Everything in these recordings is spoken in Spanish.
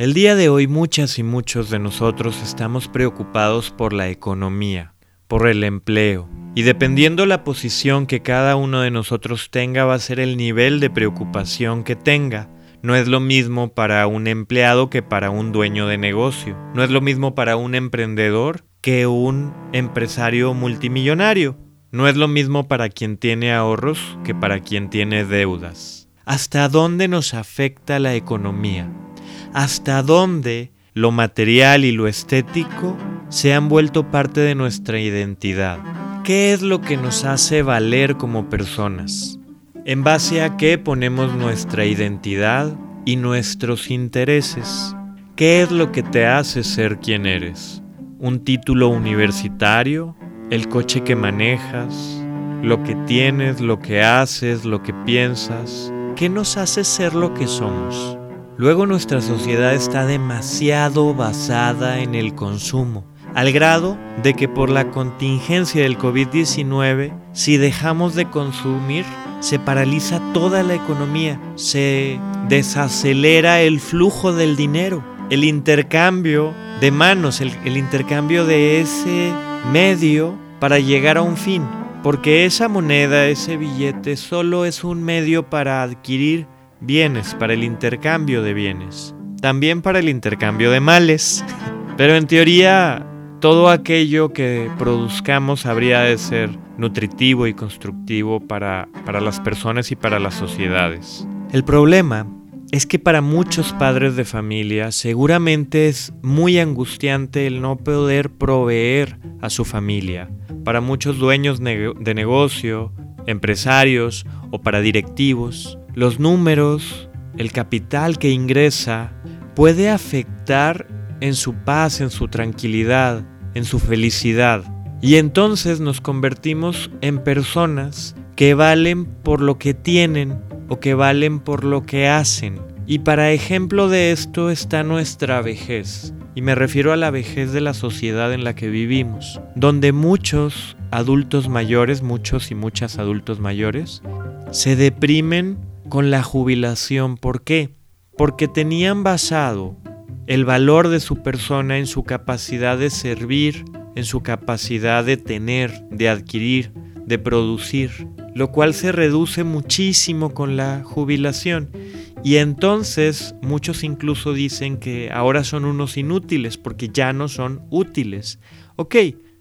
El día de hoy muchas y muchos de nosotros estamos preocupados por la economía, por el empleo, y dependiendo la posición que cada uno de nosotros tenga va a ser el nivel de preocupación que tenga. No es lo mismo para un empleado que para un dueño de negocio. No es lo mismo para un emprendedor que un empresario multimillonario. No es lo mismo para quien tiene ahorros que para quien tiene deudas. ¿Hasta dónde nos afecta la economía? Hasta dónde lo material y lo estético se han vuelto parte de nuestra identidad. ¿Qué es lo que nos hace valer como personas? ¿En base a qué ponemos nuestra identidad y nuestros intereses? ¿Qué es lo que te hace ser quien eres? ¿Un título universitario? ¿El coche que manejas? ¿Lo que tienes? ¿Lo que haces? ¿Lo que piensas? ¿Qué nos hace ser lo que somos? Luego nuestra sociedad está demasiado basada en el consumo, al grado de que por la contingencia del COVID-19, si dejamos de consumir, se paraliza toda la economía, se desacelera el flujo del dinero, el intercambio de manos, el, intercambio de ese medio para llegar a un fin, porque esa moneda, ese billete, solo es un medio para adquirir bienes, para el intercambio de bienes, también para el intercambio de males. Pero en teoría, todo aquello que produzcamos habría de ser nutritivo y constructivo para, para las personas y para las sociedades. El problema es que para muchos padres de familia seguramente es muy angustiante el no poder proveer a su familia. Para muchos dueños de negocio, empresarios o para directivos, los números, el capital que ingresa, puede afectar en su paz, en su tranquilidad, en su felicidad. Y entonces nos convertimos en personas que valen por lo que tienen o que valen por lo que hacen. Y para ejemplo de esto está nuestra vejez. Y me refiero a la vejez de la sociedad en la que vivimos, donde muchos adultos mayores, muchos y muchas adultos mayores, se deprimen con la jubilación. ¿Por qué? Porque tenían basado el valor de su persona en su capacidad de servir, en su capacidad de tener, de adquirir, de producir, lo cual se reduce muchísimo con la jubilación. Y entonces muchos incluso dicen que ahora son unos inútiles porque ya no son útiles. Ok,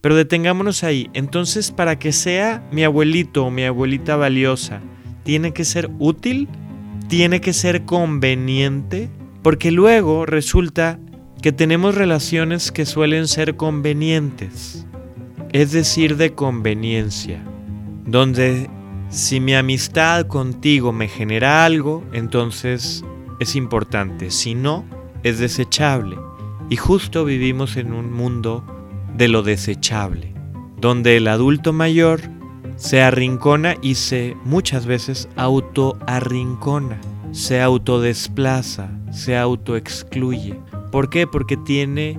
pero detengámonos ahí. Entonces, para que sea mi abuelito o mi abuelita valiosa, tiene que ser útil, tiene que ser conveniente, porque luego resulta que tenemos relaciones que suelen ser convenientes, es decir, de conveniencia, donde si mi amistad contigo me genera algo, entonces es importante, si no, es desechable. Y justo vivimos en un mundo de lo desechable, donde el adulto mayor se arrincona y se muchas veces autoarrincona, se autodesplaza, se autoexcluye. ¿Por qué? Porque tiene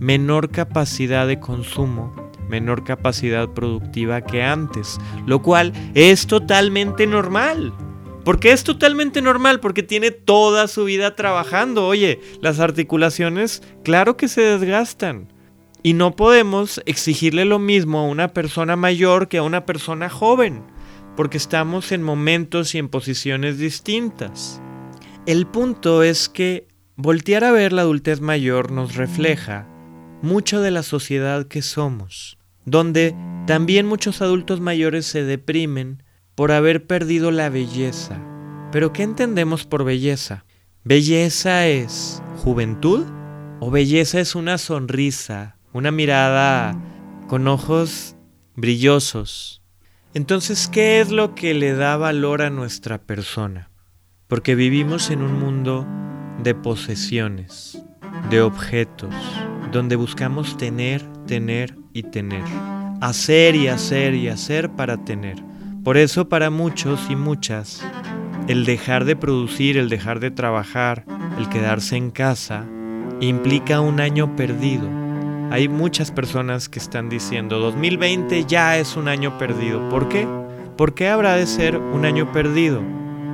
menor capacidad de consumo, menor capacidad productiva que antes, lo cual es totalmente normal. ¿Por qué es totalmente normal? Porque tiene toda su vida trabajando. Oye, las articulaciones, claro que se desgastan. Y no podemos exigirle lo mismo a una persona mayor que a una persona joven, porque estamos en momentos y en posiciones distintas. El punto es que voltear a ver la adultez mayor nos refleja mucho de la sociedad que somos, donde también muchos adultos mayores se deprimen por haber perdido la belleza. Pero ¿qué entendemos por belleza? ¿Belleza es juventud? ¿O belleza es una sonrisa, una mirada con ojos brillosos. Entonces, ¿qué es lo que le da valor a nuestra persona? Porque vivimos en un mundo de posesiones, de objetos, donde buscamos tener, tener y tener. Hacer y hacer y hacer para tener. Por eso para muchos y muchas, el dejar de producir, el dejar de trabajar, el quedarse en casa, implica un año perdido hay muchas personas que están diciendo 2020 ya es un año perdido. ¿Por qué? ¿Por qué habrá de ser un año perdido?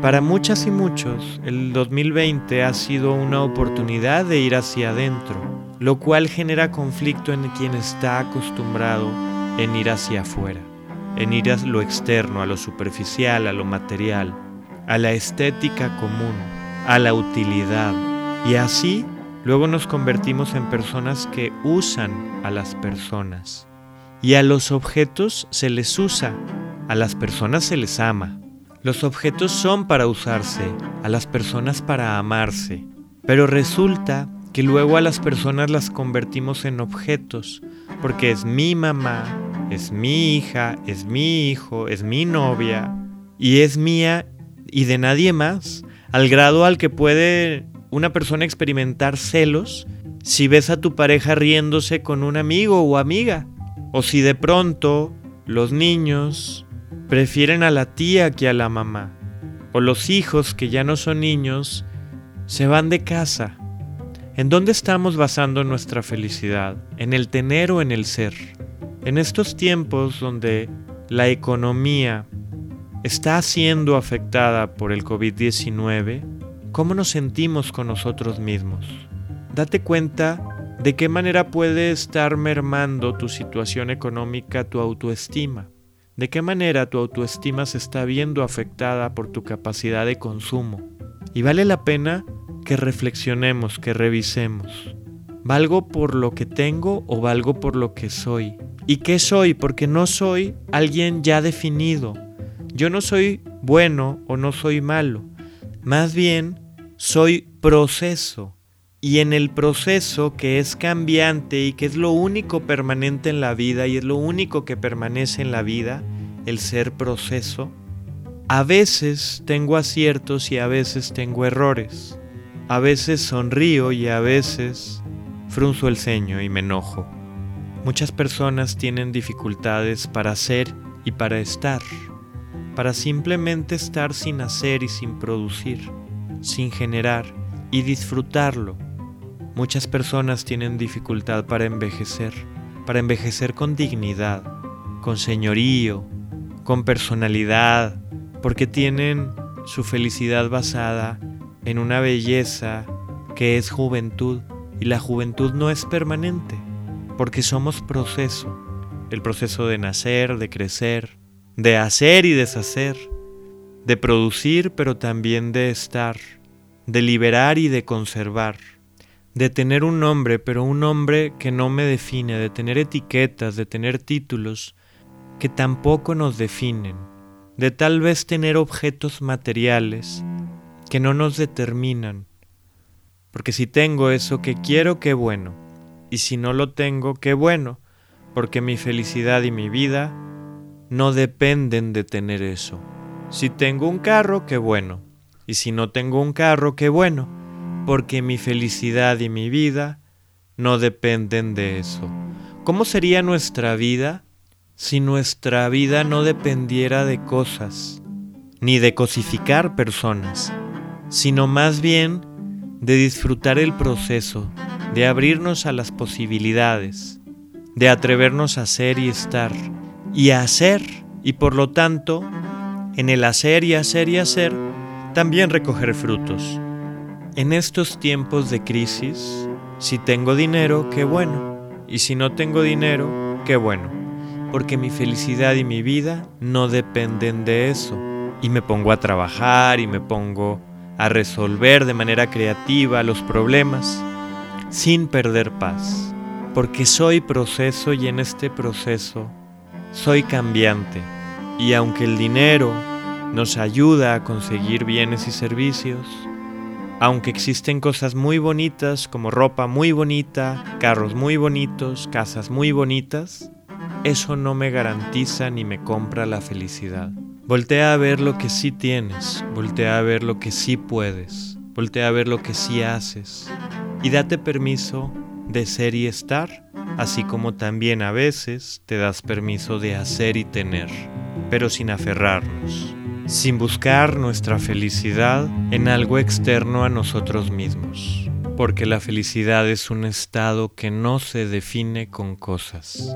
Para muchas y muchos, el 2020 ha sido una oportunidad de ir hacia adentro, lo cual genera conflicto en quien está acostumbrado en ir hacia afuera, en ir a lo externo, a lo superficial, a lo material, a la estética común, a la utilidad. Y así luego nos convertimos en personas que usan a las personas. Y a los objetos se les usa, a las personas se les ama. Los objetos son para usarse, a las personas para amarse, pero resulta que luego a las personas las convertimos en objetos, porque es mi mamá, es mi hija, es mi hijo, es mi novia, y es mía y de nadie más, al grado al que puede una persona experimentar celos si ves a tu pareja riéndose con un amigo o amiga, o si de pronto los niños prefieren a la tía que a la mamá. O los hijos que ya no son niños se van de casa. ¿En dónde estamos basando nuestra felicidad? ¿En el tener o en el ser? En estos tiempos donde la economía está siendo afectada por el COVID-19, ¿cómo nos sentimos con nosotros mismos? Date cuenta de qué manera puede estar mermando tu situación económica tu autoestima. ¿De qué manera tu autoestima se está viendo afectada por tu capacidad de consumo? Y vale la pena que reflexionemos, que revisemos. ¿Valgo por lo que tengo o valgo por lo que soy? ¿Y qué soy? Porque no soy alguien ya definido. Yo no soy bueno o no soy malo. Más bien, soy proceso y en el proceso que es cambiante y que es lo único permanente en la vida y es lo único que permanece en la vida, el ser proceso, a veces tengo aciertos y a veces tengo errores. A veces sonrío y a veces frunzo el ceño y me enojo. Muchas personas tienen dificultades para ser y para estar, para simplemente estar sin hacer y sin producir, sin generar y disfrutarlo. Muchas personas tienen dificultad para envejecer, para envejecer con dignidad, con señorío, con personalidad, porque tienen su felicidad basada en una belleza que es juventud y la juventud no es permanente, porque somos proceso, el proceso de nacer, de crecer, de hacer y deshacer, de producir pero también de estar, de liberar y de conservar de tener un nombre, pero un nombre que no me define, de tener etiquetas, de tener títulos que tampoco nos definen, de tal vez tener objetos materiales que no nos determinan. Porque si tengo eso que quiero, qué bueno. Y si no lo tengo, qué bueno. Porque mi felicidad y mi vida no dependen de tener eso. Si tengo un carro, qué bueno. Y si no tengo un carro, qué bueno porque mi felicidad y mi vida no dependen de eso. ¿Cómo sería nuestra vida si nuestra vida no dependiera de cosas, ni de cosificar personas, sino más bien de disfrutar el proceso, de abrirnos a las posibilidades, de atrevernos a ser y estar, y hacer, y por lo tanto, en el hacer y hacer y hacer, también recoger frutos. En estos tiempos de crisis, si tengo dinero, qué bueno. Y si no tengo dinero, qué bueno. Porque mi felicidad y mi vida no dependen de eso. Y me pongo a trabajar y me pongo a resolver de manera creativa los problemas sin perder paz. Porque soy proceso y en este proceso soy cambiante. Y aunque el dinero nos ayuda a conseguir bienes y servicios, aunque existen cosas muy bonitas como ropa muy bonita, carros muy bonitos, casas muy bonitas, eso no me garantiza ni me compra la felicidad. Voltea a ver lo que sí tienes, voltea a ver lo que sí puedes, voltea a ver lo que sí haces y date permiso de ser y estar, así como también a veces te das permiso de hacer y tener, pero sin aferrarnos sin buscar nuestra felicidad en algo externo a nosotros mismos, porque la felicidad es un estado que no se define con cosas.